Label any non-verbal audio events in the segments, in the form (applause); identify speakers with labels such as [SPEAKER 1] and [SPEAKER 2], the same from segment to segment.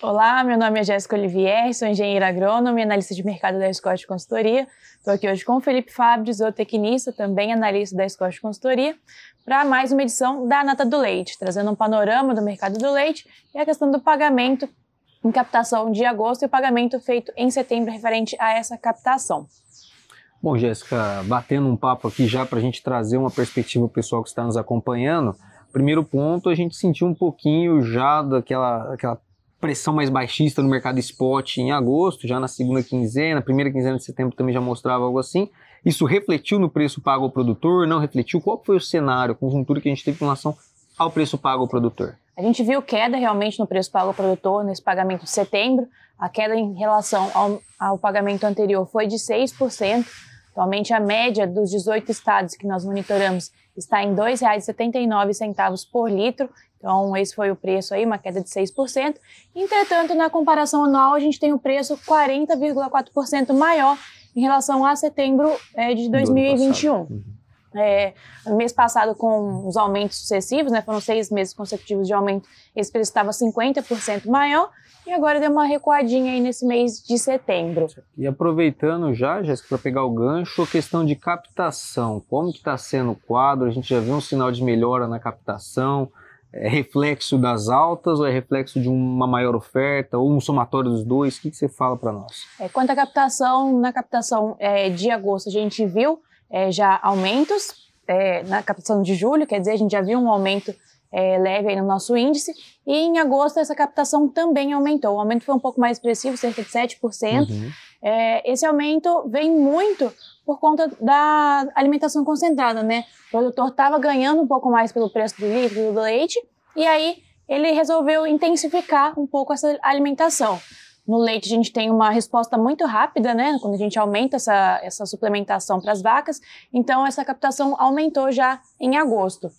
[SPEAKER 1] Olá, meu nome é Jéssica Olivier, sou engenheira agrônoma e analista de mercado da Scott Consultoria. Estou aqui hoje com o Felipe Fábio, zootecnista, também analista da Scott Consultoria, para mais uma edição da Nata do Leite, trazendo um panorama do mercado do leite e a questão do pagamento em captação de agosto e o pagamento feito em setembro referente a essa captação.
[SPEAKER 2] Bom, Jéssica, batendo um papo aqui já para a gente trazer uma perspectiva pessoal que está nos acompanhando. Primeiro ponto, a gente sentiu um pouquinho já daquela aquela pressão mais baixista no mercado spot em agosto, já na segunda quinzena, primeira quinzena de setembro também já mostrava algo assim. Isso refletiu no preço pago ao produtor? Não refletiu? Qual foi o cenário, a conjuntura que a gente teve em relação ao preço pago ao produtor?
[SPEAKER 1] A gente viu queda realmente no preço pago ao produtor nesse pagamento de setembro. A queda em relação ao, ao pagamento anterior foi de 6%. Atualmente, a média dos 18 estados que nós monitoramos está em R$ 2,79 por litro. Então, esse foi o preço aí, uma queda de 6%. Entretanto, na comparação anual, a gente tem o um preço 40,4% maior em relação a setembro é, de 2021. É, mês passado, com os aumentos sucessivos, né, foram seis meses consecutivos de aumento, esse preço estava 50% maior e agora deu uma recuadinha aí nesse mês de setembro.
[SPEAKER 2] E aproveitando já, Jéssica, para pegar o gancho, a questão de captação. Como que está sendo o quadro? A gente já viu um sinal de melhora na captação? É reflexo das altas ou é reflexo de uma maior oferta ou um somatório dos dois? O que, que você fala para nós?
[SPEAKER 1] É, quanto à captação, na captação é, de agosto a gente viu é, já aumentos é, na captação de julho, quer dizer, a gente já viu um aumento é, leve no nosso índice, e em agosto essa captação também aumentou. O aumento foi um pouco mais expressivo, cerca de 7%. Uhum. É, esse aumento vem muito por conta da alimentação concentrada, né? O produtor estava ganhando um pouco mais pelo preço do litro do leite, e aí ele resolveu intensificar um pouco essa alimentação. No leite, a gente tem uma resposta muito rápida, né? Quando a gente aumenta essa, essa suplementação para as vacas. Então, essa captação aumentou já em agosto.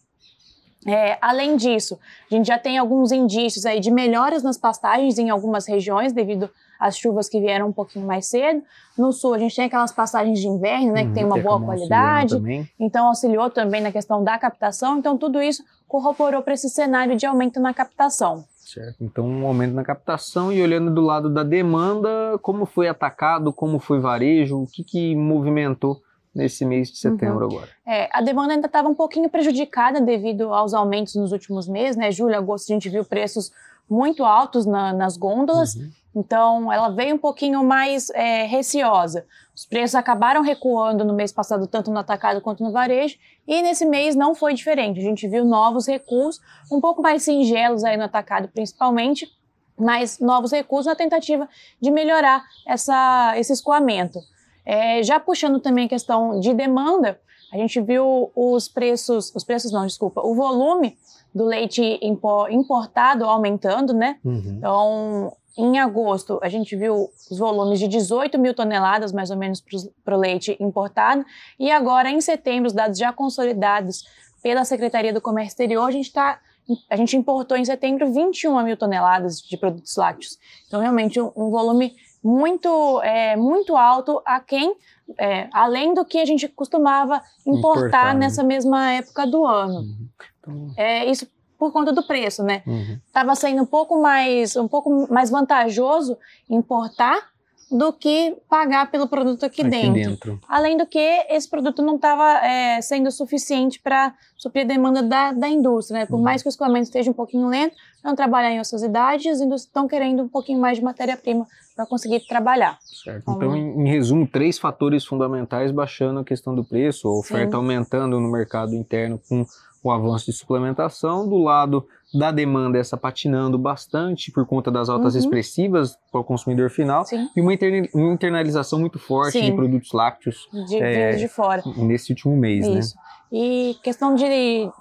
[SPEAKER 1] É, além disso, a gente já tem alguns indícios aí de melhoras nas pastagens em algumas regiões devido às chuvas que vieram um pouquinho mais cedo. No sul, a gente tem aquelas pastagens de inverno, né, que hum, tem uma boa qualidade, então auxiliou também na questão da captação. Então, tudo isso corroborou para esse cenário de aumento na captação.
[SPEAKER 2] Certo. Então, um aumento na captação e olhando do lado da demanda, como foi atacado, como foi varejo, o que, que movimentou nesse mês de setembro uhum. agora.
[SPEAKER 1] É, a demanda ainda estava um pouquinho prejudicada devido aos aumentos nos últimos meses, né? Julho, agosto, a gente viu preços muito altos na, nas gôndolas, uhum. Então ela veio um pouquinho mais é, receosa. Os preços acabaram recuando no mês passado, tanto no atacado quanto no varejo, e nesse mês não foi diferente. A gente viu novos recuos, um pouco mais singelos aí no atacado, principalmente, mas novos recuos na tentativa de melhorar essa, esse escoamento. É, já puxando também a questão de demanda, a gente viu os preços, os preços não, desculpa, o volume do leite importado aumentando, né? Uhum. Então, em agosto, a gente viu os volumes de 18 mil toneladas, mais ou menos, para o leite importado. E agora, em setembro, os dados já consolidados pela Secretaria do Comércio Exterior, a gente está a gente importou em setembro 21 mil toneladas de produtos lácteos. Então, realmente, um, um volume muito, é, muito alto a quem, é, além do que a gente costumava importar, importar né? nessa né? mesma época do ano. Uhum. Então... É, isso por conta do preço, né? Estava uhum. sendo um pouco mais, um pouco mais vantajoso importar do que pagar pelo produto aqui, aqui dentro. dentro. Além do que esse produto não estava é, sendo suficiente para suprir a demanda da, da indústria. Né? Por uhum. mais que o escoamento esteja um pouquinho lento, não trabalhar em ociosidade, as indústrias estão querendo um pouquinho mais de matéria-prima para conseguir trabalhar.
[SPEAKER 2] Certo. Então, então em, em, resumo, três fatores fundamentais baixando a questão do preço, a oferta Sim. aumentando no mercado interno com o avanço de suplementação, do lado da demanda essa patinando bastante por conta das altas uhum. expressivas para o consumidor final Sim. e uma, internalização muito forte Sim. de produtos lácteos
[SPEAKER 1] de, é, de fora
[SPEAKER 2] nesse último mês, né?
[SPEAKER 1] Isso. né? E questão de,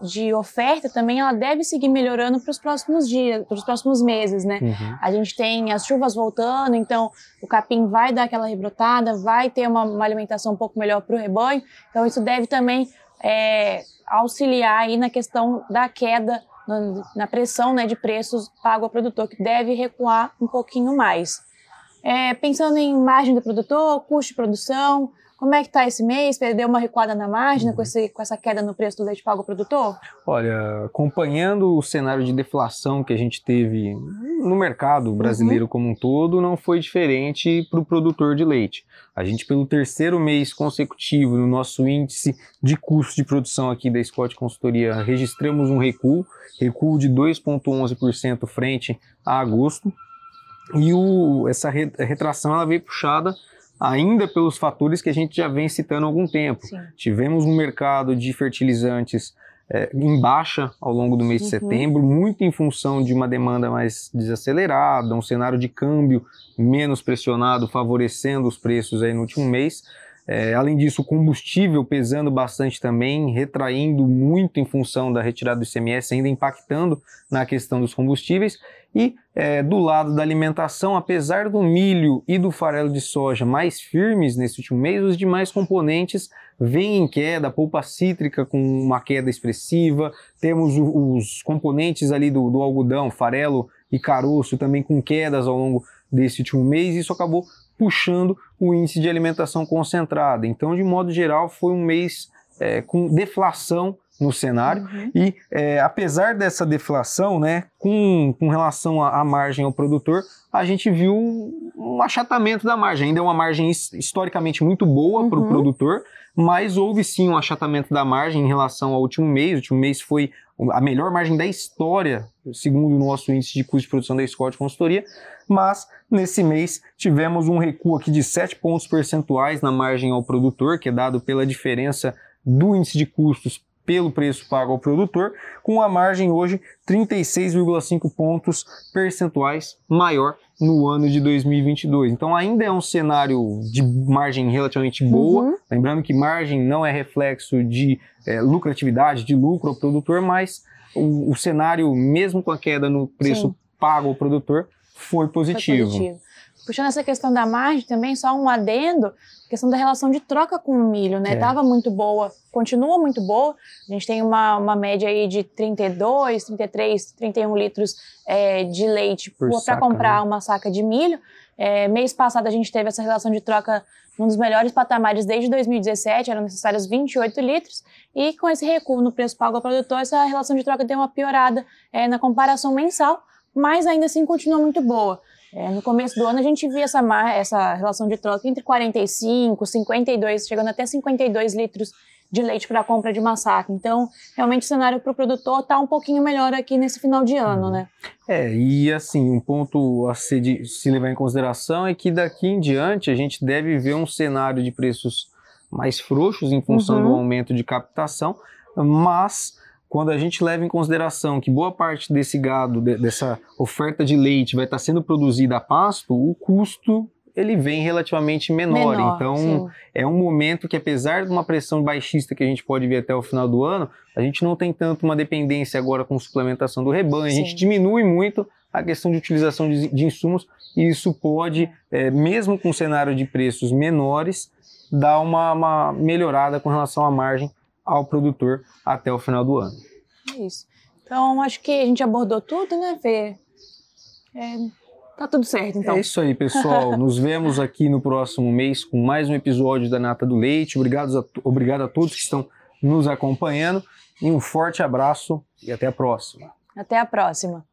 [SPEAKER 1] de oferta também, ela deve seguir melhorando para os próximos dias, para os próximos meses, né? Uhum. A gente tem as chuvas voltando, então o capim vai dar aquela rebrotada, vai ter uma, uma alimentação um pouco melhor para o rebanho. Então isso deve também é, auxiliar aí na questão da queda na, pressão né, de preços pago ao produtor, que deve recuar um pouquinho mais. É, pensando em margem do produtor, custo de produção, Como é que está esse mês? Deu uma recuada na margem uhum. com, esse, com essa queda no preço do leite pago ao produtor?
[SPEAKER 2] Olha, acompanhando o cenário de deflação que a gente teve no mercado brasileiro uhum. como um todo, não foi diferente para o produtor de leite. A gente, pelo terceiro mês consecutivo, no nosso índice de custo de produção aqui da Scott Consultoria, registramos um recuo, recuo de 2,11% frente a agosto. E o, essa retração ela veio puxada ainda pelos fatores que a gente já vem citando há algum tempo. Sim. Tivemos um mercado de fertilizantes é, em baixa ao longo do mês uhum. de setembro, muito em função de uma demanda mais desacelerada, um cenário de câmbio menos pressionado, favorecendo os preços aí no último mês. É, além disso, o combustível pesando bastante também, retraindo muito em função da retirada do ICMS, ainda impactando na questão dos combustíveis. E é, do lado da alimentação, apesar do milho e do farelo de soja mais firmes nesse último mês, os demais componentes vêm em queda, a polpa cítrica com uma queda expressiva, temos o, os componentes ali do, do algodão, farelo e caroço também com quedas ao longo desse último mês, isso acabou puxando o índice de alimentação concentrada. Então, de modo geral, foi um mês é, com deflação no cenário. Uhum. E é, apesar dessa deflação, né, com, com relação à margem ao produtor, a gente viu um achatamento da margem. Ainda é uma margem historicamente muito boa uhum. para o produtor, mas houve sim um achatamento da margem em relação ao último mês. O último mês foi a melhor margem da história, segundo o nosso índice de custo de produção da Scott Consultoria, mas nesse mês tivemos um recuo aqui de 7 pontos percentuais na margem ao produtor, que é dado pela diferença do índice de custos pelo preço pago ao produtor, com a margem hoje 36,5 pontos percentuais maior no ano de 2022. Então ainda é um cenário de margem relativamente boa, uhum. lembrando que margem não é reflexo de é, lucratividade, de lucro ao produtor, mas o, o, cenário, mesmo com a queda no preço Sim. pago ao produtor, foi positivo. Foi positivo.
[SPEAKER 1] Puxando essa questão da margem também, só um adendo, questão da relação de troca com o milho, né? É. Tava muito boa, continua muito boa. A gente tem uma, uma média aí de 32, 33, 31 litros é, de leite para comprar né? uma saca de milho. É, mês passado a gente teve essa relação de troca num dos melhores patamares desde 2017, eram necessários 28 litros, e com esse recuo no preço pago ao produtor, essa relação de troca deu uma piorada é, na comparação mensal, mas ainda assim continua muito boa. É, no começo do ano a gente via essa, essa relação de troca entre 45, 52, chegando até 52 litros de leite para a compra de uma saca. Então, realmente o cenário para o produtor está um pouquinho melhor aqui nesse final de ano, né?
[SPEAKER 2] É, e assim, um ponto a se, de, se levar em consideração é que daqui em diante a gente deve ver um cenário de preços mais frouxos em função uhum. do aumento de captação, mas quando a gente leva em consideração que boa parte desse gado, de, dessa oferta de leite vai estar sendo produzida a pasto, o custo ele vem relativamente menor. menor então, sim. é um momento que, apesar de uma pressão baixista que a gente pode ver até o final do ano, a gente não tem tanto uma dependência agora com suplementação do rebanho, sim. a gente diminui muito a questão de utilização de, de insumos e isso pode, é, mesmo com um cenário de preços menores, dar uma, uma melhorada com relação à margem ao produtor até o final do ano.
[SPEAKER 1] É isso. Então, acho que a gente abordou tudo, né, Fê? É, tá tudo certo, então.
[SPEAKER 2] É isso aí, pessoal. (laughs) Nos vemos aqui no próximo mês com mais um episódio da Nata do Leite. Obrigado a, obrigado a todos que estão nos acompanhando. E um forte abraço e até a próxima.
[SPEAKER 1] Até a próxima.